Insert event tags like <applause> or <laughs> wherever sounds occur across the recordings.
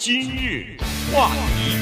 今日话题，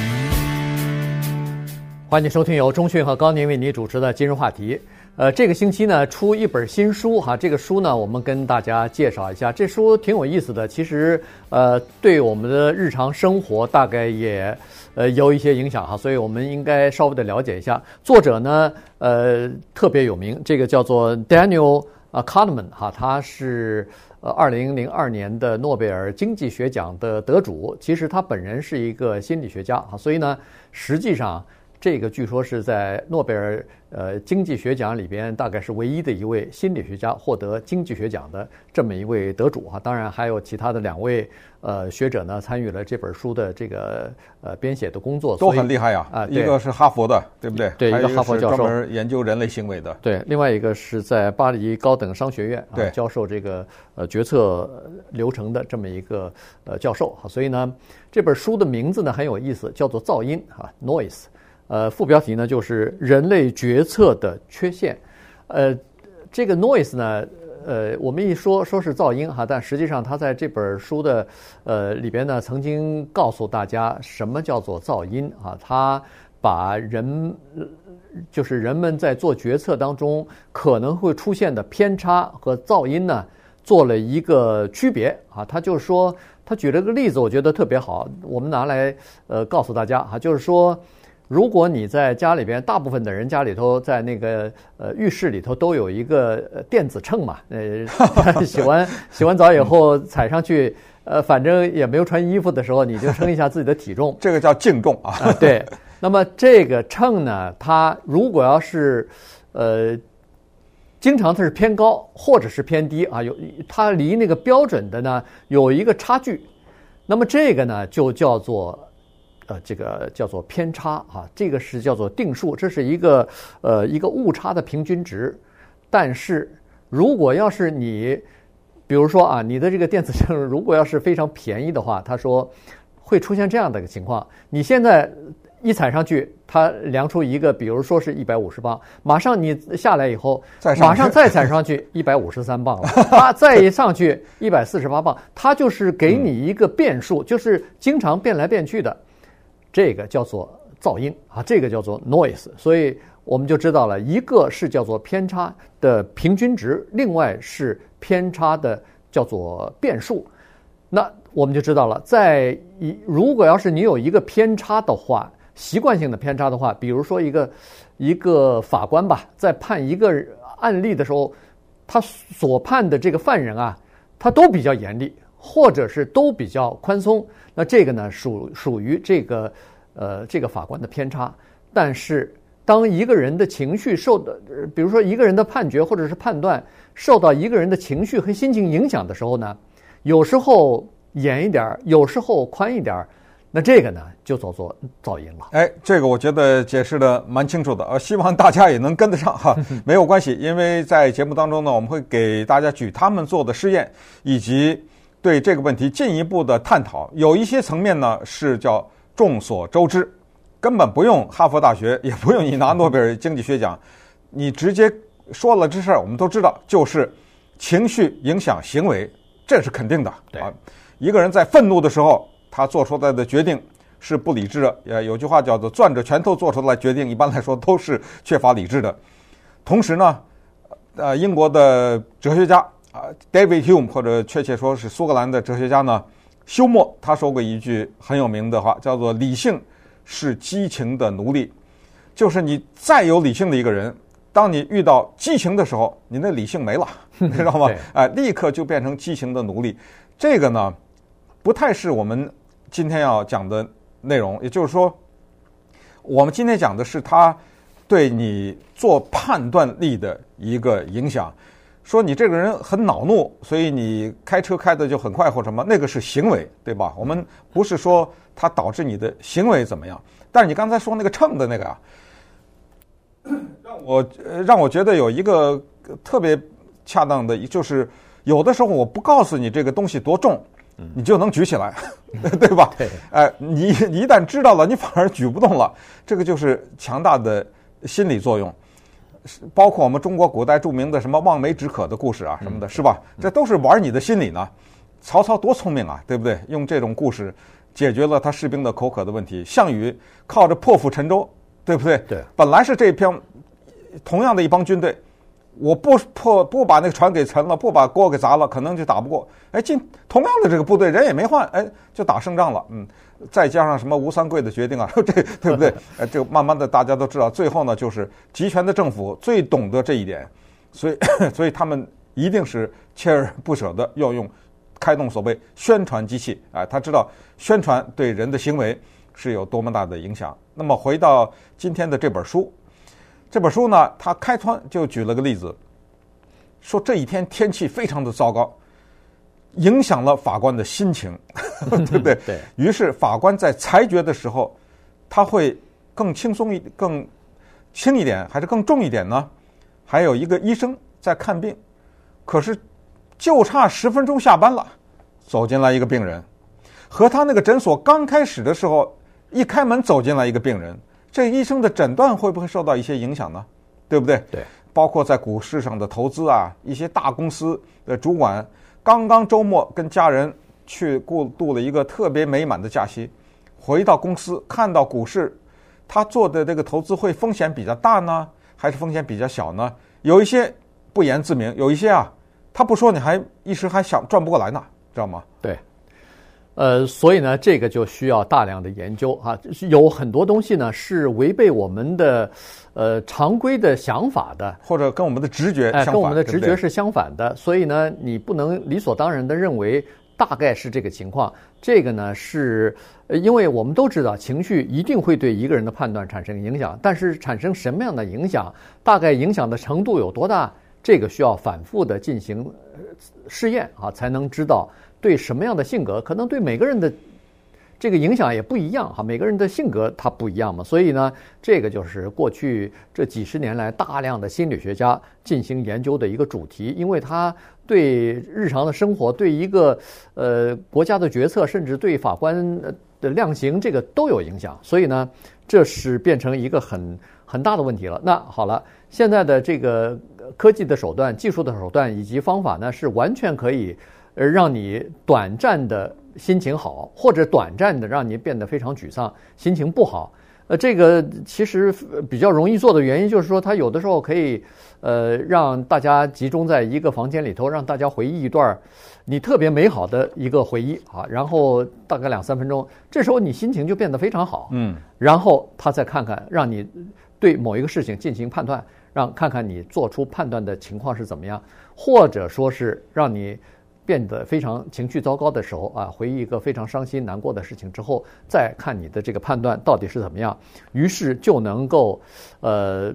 欢迎收听由钟讯和高宁为你主持的今日话题。呃，这个星期呢出一本新书哈，这个书呢我们跟大家介绍一下，这书挺有意思的，其实呃对我们的日常生活大概也呃有一些影响哈，所以我们应该稍微的了解一下。作者呢呃特别有名，这个叫做 Daniel 啊 Kahneman 哈，他是。呃，二零零二年的诺贝尔经济学奖的得主，其实他本人是一个心理学家啊，所以呢，实际上。这个据说是在诺贝尔呃经济学奖里边，大概是唯一的一位心理学家获得经济学奖的这么一位得主哈。当然还有其他的两位呃学者呢，参与了这本书的这个呃编写的工作，都很厉害呀啊！一个是哈佛的，对不对？对，一个哈佛教授，专门研究人类行为的。对，另外一个是在巴黎高等商学院啊教授这个呃决策流程的这么一个呃教授哈。所以呢，这本书的名字呢很有意思，叫做《噪音》啊，Noise。呃，副标题呢就是人类决策的缺陷。呃，这个 noise 呢，呃，我们一说说是噪音哈，但实际上他在这本书的呃里边呢，曾经告诉大家什么叫做噪音啊？他把人就是人们在做决策当中可能会出现的偏差和噪音呢，做了一个区别啊。他就是说，他举了个例子，我觉得特别好，我们拿来呃告诉大家哈，就是说。如果你在家里边，大部分的人家里头在那个呃浴室里头都有一个电子秤嘛，呃，<laughs> 洗完 <laughs> 洗完澡以后踩上去，呃，反正也没有穿衣服的时候，你就称一下自己的体重，<laughs> 这个叫净重啊。对，那么这个秤呢，它如果要是呃经常它是偏高或者是偏低啊，有它离那个标准的呢有一个差距，那么这个呢就叫做。呃，这个叫做偏差啊，这个是叫做定数，这是一个呃一个误差的平均值。但是如果要是你，比如说啊，你的这个电子秤如果要是非常便宜的话，他说会出现这样的一个情况：你现在一踩上去，它量出一个，比如说是一百五十磅，马上你下来以后，马上再踩上去一百五十三磅了，它再一上去一百四十八磅，它就是给你一个变数，就是经常变来变去的。这个叫做噪音啊，这个叫做 noise，所以我们就知道了，一个是叫做偏差的平均值，另外是偏差的叫做变数。那我们就知道了，在一如果要是你有一个偏差的话，习惯性的偏差的话，比如说一个一个法官吧，在判一个案例的时候，他所判的这个犯人啊，他都比较严厉。或者是都比较宽松，那这个呢属属于这个呃这个法官的偏差。但是当一个人的情绪受的，比如说一个人的判决或者是判断受到一个人的情绪和心情影响的时候呢，有时候严一点，有时候宽一点，那这个呢就叫做噪音了。哎，这个我觉得解释的蛮清楚的，呃，希望大家也能跟得上哈。<laughs> 没有关系，因为在节目当中呢，我们会给大家举他们做的试验以及。对这个问题进一步的探讨，有一些层面呢是叫众所周知，根本不用哈佛大学，也不用你拿诺贝尔经济学奖，你直接说了这事儿，我们都知道，就是情绪影响行为，这是肯定的。对啊，一个人在愤怒的时候，他做出来的决定是不理智的。呃，有句话叫做“攥着拳头做出来决定”，一般来说都是缺乏理智的。同时呢，呃，英国的哲学家。啊，David Hume 或者确切说是苏格兰的哲学家呢，休谟他说过一句很有名的话，叫做“理性是激情的奴隶”，就是你再有理性的一个人，当你遇到激情的时候，你那理性没了，<laughs> 你知道吗？哎，立刻就变成激情的奴隶。这个呢，不太是我们今天要讲的内容。也就是说，我们今天讲的是他对你做判断力的一个影响。说你这个人很恼怒，所以你开车开的就很快或什么，那个是行为，对吧？我们不是说它导致你的行为怎么样。但是你刚才说那个秤的那个啊，让我让我觉得有一个特别恰当的，就是有的时候我不告诉你这个东西多重，你就能举起来，<laughs> 对吧？对。哎，你你一旦知道了，你反而举不动了，这个就是强大的心理作用。包括我们中国古代著名的什么望梅止渴的故事啊，什么的，是吧？这都是玩你的心理呢。曹操多聪明啊，对不对？用这种故事解决了他士兵的口渴的问题。项羽靠着破釜沉舟，对不对？对。本来是这片同样的一帮军队，我不破不把那个船给沉了，不把锅给砸了，可能就打不过。哎，进同样的这个部队，人也没换，哎，就打胜仗了。嗯，再加上什么吴三桂的决定啊，这对不对？哎，就慢慢的大家都知道，最后呢，就是集权的政府最懂得这一点，所以 <laughs> 所以他们。一定是锲而不舍的要用开动所谓宣传机器啊，他知道宣传对人的行为是有多么大的影响。那么回到今天的这本书，这本书呢，他开端就举了个例子，说这一天天气非常的糟糕，影响了法官的心情，<laughs> 对不对？<laughs> 对。于是法官在裁决的时候，他会更轻松一更轻一点，还是更重一点呢？还有一个医生在看病。可是，就差十分钟下班了，走进来一个病人，和他那个诊所刚开始的时候，一开门走进来一个病人，这医生的诊断会不会受到一些影响呢？对不对？对，包括在股市上的投资啊，一些大公司的主管，刚刚周末跟家人去过度了一个特别美满的假期，回到公司看到股市，他做的这个投资会风险比较大呢，还是风险比较小呢？有一些不言自明，有一些啊。他不说，你还一时还想转不过来呢，知道吗？对，呃，所以呢，这个就需要大量的研究啊，有很多东西呢是违背我们的呃常规的想法的，或者跟我们的直觉相反，哎，跟我们的直觉是相反的，所以呢，你不能理所当然的认为大概是这个情况。这个呢是，因为我们都知道情绪一定会对一个人的判断产生影响，但是产生什么样的影响，大概影响的程度有多大？这个需要反复的进行试验啊，才能知道对什么样的性格，可能对每个人的这个影响也不一样哈。每个人的性格它不一样嘛，所以呢，这个就是过去这几十年来大量的心理学家进行研究的一个主题，因为它对日常的生活、对一个呃国家的决策，甚至对法官的量刑，这个都有影响。所以呢，这是变成一个很很大的问题了。那好了，现在的这个。科技的手段、技术的手段以及方法呢，是完全可以呃让你短暂的心情好，或者短暂的让你变得非常沮丧、心情不好。呃，这个其实比较容易做的原因就是说，它有的时候可以呃让大家集中在一个房间里头，让大家回忆一段你特别美好的一个回忆啊，然后大概两三分钟，这时候你心情就变得非常好。嗯，然后他再看看，让你对某一个事情进行判断。让看看你做出判断的情况是怎么样，或者说是让你变得非常情绪糟糕的时候啊，回忆一个非常伤心难过的事情之后，再看你的这个判断到底是怎么样，于是就能够呃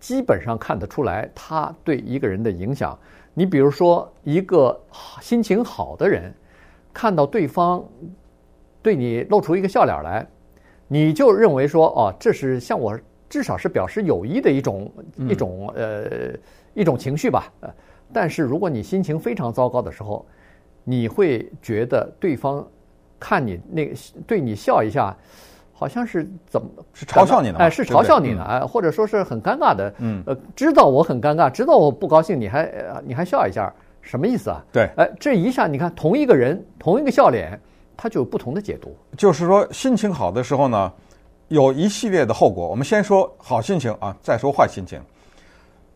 基本上看得出来他对一个人的影响。你比如说一个心情好的人，看到对方对你露出一个笑脸来，你就认为说哦，这是向我。至少是表示友谊的一种一种呃一种情绪吧，呃，但是如果你心情非常糟糕的时候，你会觉得对方看你那个对你笑一下，好像是怎么是嘲笑你呢？哎，是嘲笑你呢，哎，或者说是很尴尬的，嗯，呃，知道我很尴尬，知道我不高兴，你还你还笑一下，什么意思啊？对，哎，这一下你看同一个人同一个笑脸，他就有不同的解读。就是说心情好的时候呢。有一系列的后果。我们先说好心情啊，再说坏心情。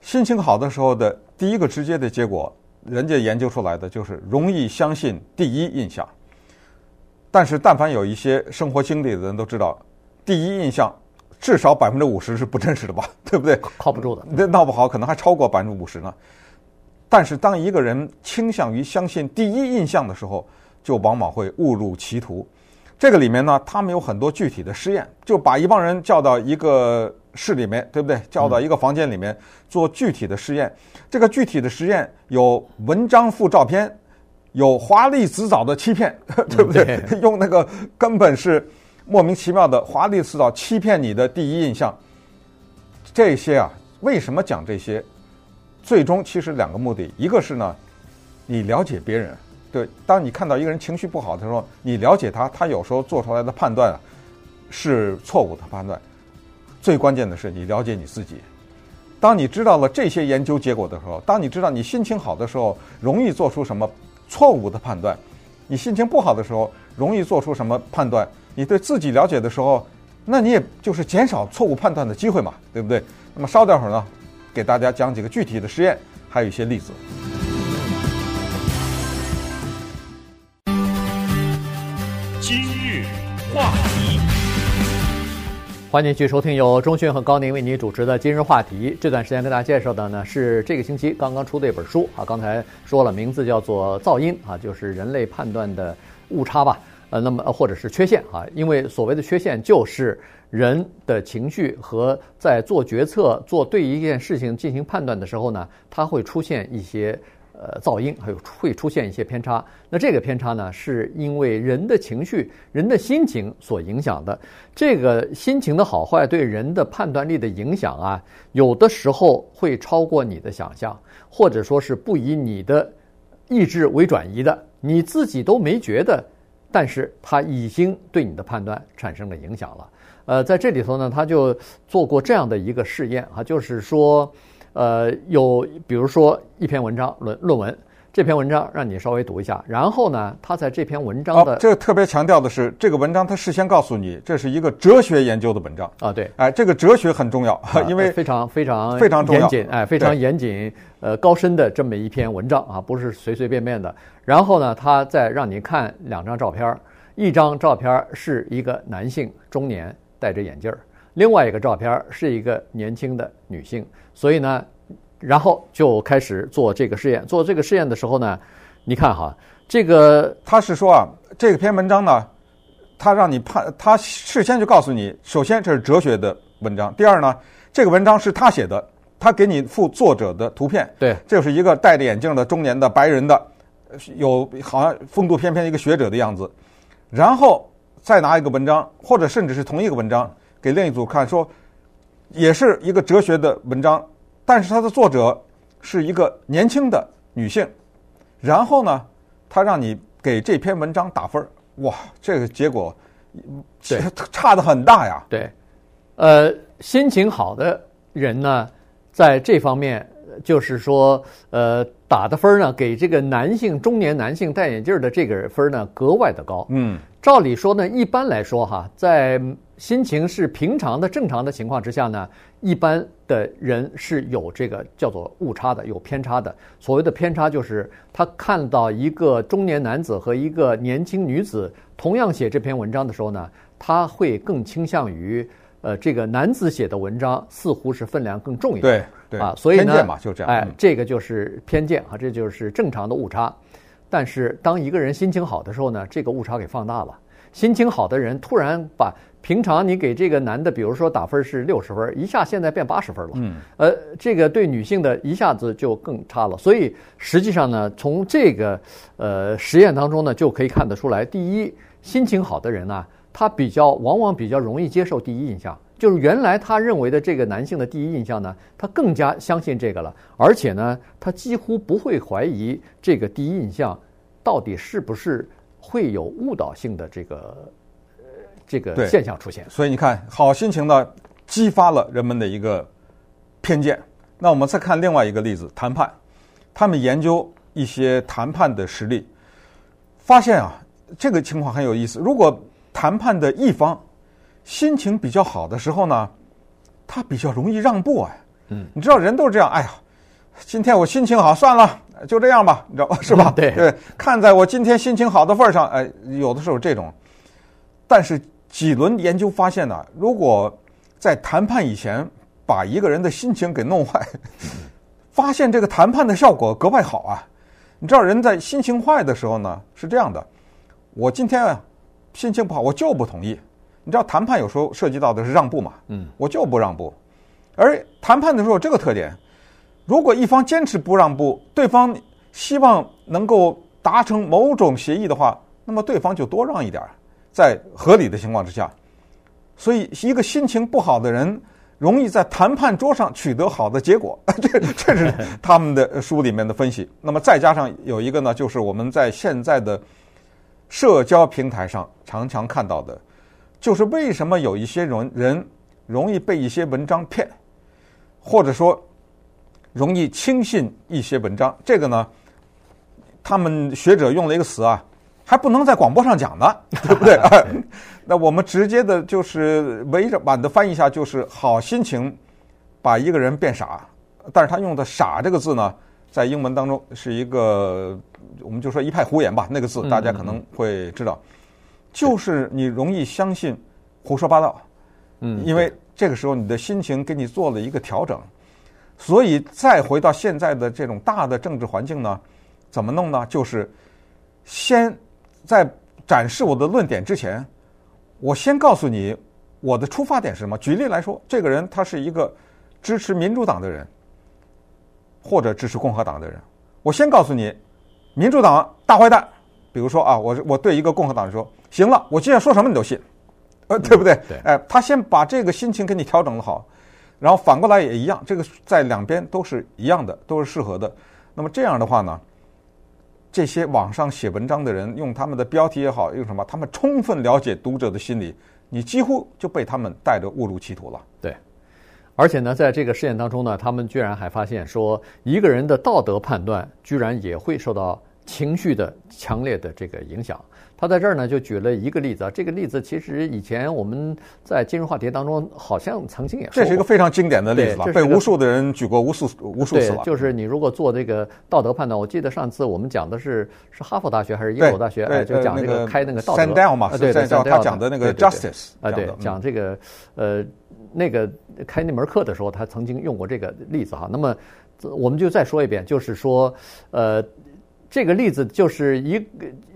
心情好的时候的第一个直接的结果，人家研究出来的就是容易相信第一印象。但是，但凡有一些生活经历的人都知道，第一印象至少百分之五十是不真实的吧？<laughs> 对不对？靠不住的。那闹不好可能还超过百分之五十呢。但是，当一个人倾向于相信第一印象的时候，就往往会误入歧途。这个里面呢，他们有很多具体的实验，就把一帮人叫到一个室里面，对不对？叫到一个房间里面做具体的实验。这个具体的实验有文章附照片，有华丽辞藻的欺骗，<laughs> 对不对？用那个根本是莫名其妙的华丽辞藻欺骗你的第一印象。这些啊，为什么讲这些？最终其实两个目的，一个是呢，你了解别人。对，当你看到一个人情绪不好的时候，你了解他，他有时候做出来的判断啊，是错误的判断。最关键的是，你了解你自己。当你知道了这些研究结果的时候，当你知道你心情好的时候容易做出什么错误的判断，你心情不好的时候，容易做出什么判断？你对自己了解的时候，那你也就是减少错误判断的机会嘛，对不对？那么稍待会儿呢，给大家讲几个具体的实验，还有一些例子。今日话，欢迎继续收听由钟迅和高宁为您主持的《今日话题》。这段时间跟大家介绍的呢是这个星期刚刚出的一本书啊，刚才说了名字叫做《噪音》啊，就是人类判断的误差吧。呃，那么或者是缺陷啊，因为所谓的缺陷就是人的情绪和在做决策、做对一件事情进行判断的时候呢，它会出现一些呃噪音，还有会出现一些偏差。那这个偏差呢，是因为人的情绪、人的心情所影响的。这个心情的好坏对人的判断力的影响啊，有的时候会超过你的想象，或者说是不以你的意志为转移的，你自己都没觉得。但是他已经对你的判断产生了影响了。呃，在这里头呢，他就做过这样的一个试验啊，就是说，呃，有比如说一篇文章论论文，这篇文章让你稍微读一下，然后呢，他在这篇文章的、哦、这个特别强调的是，这个文章他事先告诉你，这是一个哲学研究的文章啊，对，哎，这个哲学很重要，<laughs> 因为非常非常非常严谨，哎，非常严谨，呃，高深的这么一篇文章啊，不是随随便便的。然后呢，他再让你看两张照片，一张照片是一个男性中年戴着眼镜儿，另外一个照片是一个年轻的女性。所以呢，然后就开始做这个试验。做这个试验的时候呢，你看哈，这个他是说啊，这篇文章呢，他让你判，他事先就告诉你，首先这是哲学的文章，第二呢，这个文章是他写的，他给你附作者的图片，对，这是一个戴着眼镜的中年的白人的。有好像风度翩翩一个学者的样子，然后再拿一个文章，或者甚至是同一个文章给另一组看，说也是一个哲学的文章，但是它的作者是一个年轻的女性，然后呢，他让你给这篇文章打分儿，哇，这个结果对差的很大呀。对，呃，心情好的人呢，在这方面。就是说，呃，打的分呢，给这个男性中年男性戴眼镜的这个分呢，格外的高。嗯，照理说呢，一般来说哈，在心情是平常的、正常的情况之下呢，一般的人是有这个叫做误差的，有偏差的。所谓的偏差，就是他看到一个中年男子和一个年轻女子同样写这篇文章的时候呢，他会更倾向于。呃，这个男子写的文章似乎是分量更重一点，对对啊，所以呢，偏见嘛，就这样，哎，这个就是偏见啊，这就是正常的误差。但是当一个人心情好的时候呢，这个误差给放大了。心情好的人突然把平常你给这个男的，比如说打分是六十分，一下现在变八十分了，嗯，呃，这个对女性的一下子就更差了。所以实际上呢，从这个呃实验当中呢，就可以看得出来，第一，心情好的人呢。他比较往往比较容易接受第一印象，就是原来他认为的这个男性的第一印象呢，他更加相信这个了，而且呢，他几乎不会怀疑这个第一印象到底是不是会有误导性的这个呃这个现象出现。所以你看，好心情呢，激发了人们的一个偏见。那我们再看另外一个例子，谈判，他们研究一些谈判的实例，发现啊，这个情况很有意思。如果谈判的一方心情比较好的时候呢，他比较容易让步啊。嗯，你知道人都是这样。哎呀，今天我心情好，算了，就这样吧，你知道是吧？对对，看在我今天心情好的份上，哎，有的时候这种。但是几轮研究发现呢，如果在谈判以前把一个人的心情给弄坏，发现这个谈判的效果格外好啊。你知道人在心情坏的时候呢，是这样的，我今天啊。心情不好，我就不同意。你知道谈判有时候涉及到的是让步嘛？嗯，我就不让步。而谈判的时候有这个特点，如果一方坚持不让步，对方希望能够达成某种协议的话，那么对方就多让一点，在合理的情况之下。所以，一个心情不好的人容易在谈判桌上取得好的结果。<laughs> 这这是他们的书里面的分析。那么再加上有一个呢，就是我们在现在的。社交平台上常常看到的，就是为什么有一些人人容易被一些文章骗，或者说容易轻信一些文章。这个呢，他们学者用了一个词啊，还不能在广播上讲呢，<laughs> 对不对？<laughs> 那我们直接的就是委婉的翻译一下，就是好心情把一个人变傻。但是他用的“傻”这个字呢，在英文当中是一个，我们就说一派胡言吧。那个字大家可能会知道，就是你容易相信胡说八道。嗯，因为这个时候你的心情给你做了一个调整，所以再回到现在的这种大的政治环境呢，怎么弄呢？就是先在展示我的论点之前，我先告诉你我的出发点是什么。举例来说，这个人他是一个支持民主党的人，或者支持共和党的人，我先告诉你，民主党大坏蛋。比如说啊，我我对一个共和党人说，行了，我今天说什么你都信。呃，对不对？对，哎，他先把这个心情给你调整的好，然后反过来也一样，这个在两边都是一样的，都是适合的。那么这样的话呢，这些网上写文章的人用他们的标题也好，用什么，他们充分了解读者的心理，你几乎就被他们带着误入歧途了。对，而且呢，在这个试验当中呢，他们居然还发现说，一个人的道德判断居然也会受到情绪的强烈的这个影响。他在这儿呢，就举了一个例子啊。这个例子其实以前我们在金融话题当中好像曾经也说过。这是一个非常经典的例子吧，被无数的人举过无数无数次了。就是你如果做这个道德判断，我记得上次我们讲的是是哈佛大学还是耶鲁大学？哎，就讲这个开那个道德。Sandel 嘛，对对，他讲的那个 justice 啊，对，讲这个呃那个开那门课的时候，他曾经用过这个例子哈。那么我们就再说一遍，就是说呃。这个例子就是一个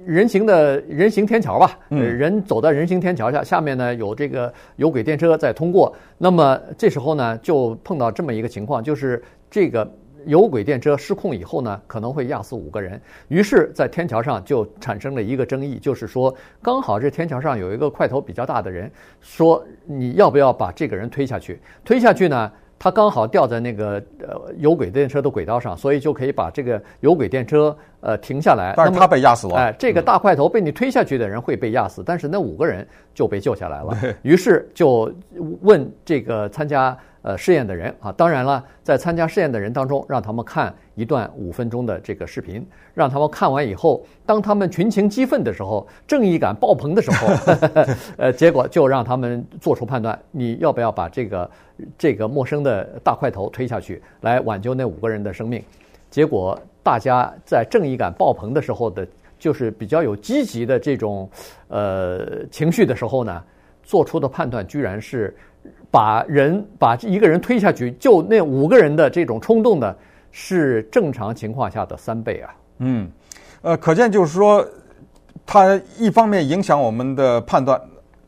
人行的人行天桥吧，人走在人行天桥下，下面呢有这个有轨电车在通过。那么这时候呢，就碰到这么一个情况，就是这个有轨电车失控以后呢，可能会压死五个人。于是，在天桥上就产生了一个争议，就是说，刚好这天桥上有一个块头比较大的人，说你要不要把这个人推下去？推下去呢？他刚好掉在那个呃有轨电车的轨道上，所以就可以把这个有轨电车呃停下来。但是他被压死了。哎，这个大块头被你推下去的人会被压死，但是那五个人就被救下来了。于是就问这个参加呃试验的人啊，当然了，在参加试验的人当中，让他们看一段五分钟的这个视频，让他们看完以后，当他们群情激愤的时候，正义感爆棚的时候，<laughs> 呃，结果就让他们做出判断，你要不要把这个。这个陌生的大块头推下去，来挽救那五个人的生命。结果大家在正义感爆棚的时候的，就是比较有积极的这种呃情绪的时候呢，做出的判断居然是把人把一个人推下去，救那五个人的这种冲动的，是正常情况下的三倍啊。嗯，呃，可见就是说，它一方面影响我们的判断，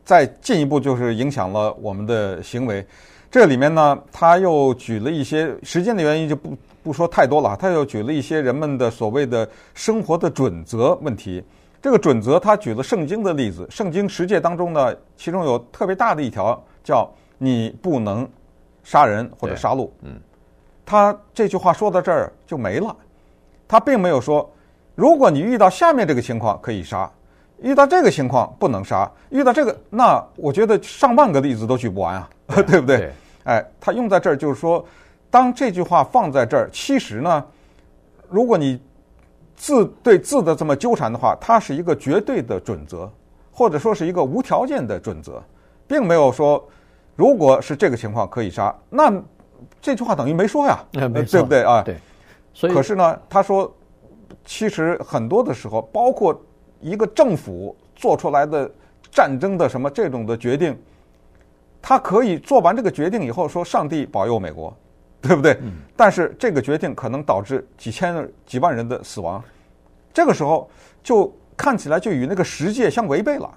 再进一步就是影响了我们的行为。这里面呢，他又举了一些时间的原因就不不说太多了。他又举了一些人们的所谓的生活的准则问题。这个准则，他举了圣经的例子。圣经十诫当中呢，其中有特别大的一条叫“你不能杀人或者杀戮”。嗯，他这句话说到这儿就没了。他并没有说，如果你遇到下面这个情况可以杀，遇到这个情况不能杀。遇到这个，那我觉得上万个例子都举不完啊，<laughs> 对，不对？对哎，他用在这儿就是说，当这句话放在这儿，其实呢，如果你字对字的这么纠缠的话，它是一个绝对的准则，或者说是一个无条件的准则，并没有说，如果是这个情况可以杀，那这句话等于没说呀，对不对啊？对。所以，可是呢，他说，其实很多的时候，包括一个政府做出来的战争的什么这种的决定。他可以做完这个决定以后说：“上帝保佑美国，<laughs> 对不对？”但是这个决定可能导致几千、几万人的死亡，这个时候就看起来就与那个实界相违背了。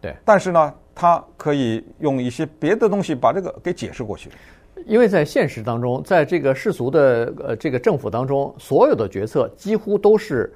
对。但是呢，他可以用一些别的东西把这个给解释过去。因为在现实当中，在这个世俗的呃这个政府当中，所有的决策几乎都是，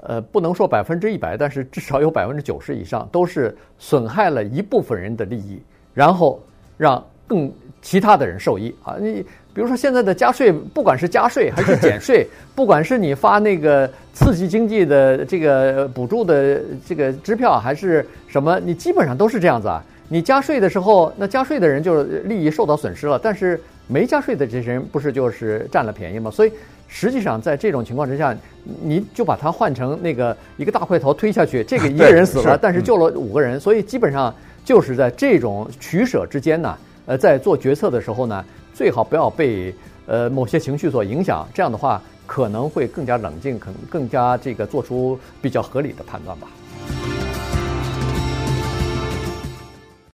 呃，不能说百分之一百，但是至少有百分之九十以上都是损害了一部分人的利益，然后。让更其他的人受益啊！你比如说现在的加税，不管是加税还是减税，<laughs> 不管是你发那个刺激经济的这个补助的这个支票，还是什么，你基本上都是这样子啊。你加税的时候，那加税的人就利益受到损失了，但是没加税的这些人不是就是占了便宜吗？所以实际上在这种情况之下，你就把它换成那个一个大块头推下去，这个 <laughs> 一个人死了，但是救了五个人，所以基本上就是在这种取舍之间呢，呃，在做决策的时候呢，最好不要被呃某些情绪所影响，这样的话可能会更加冷静，可能更加这个做出比较合理的判断吧。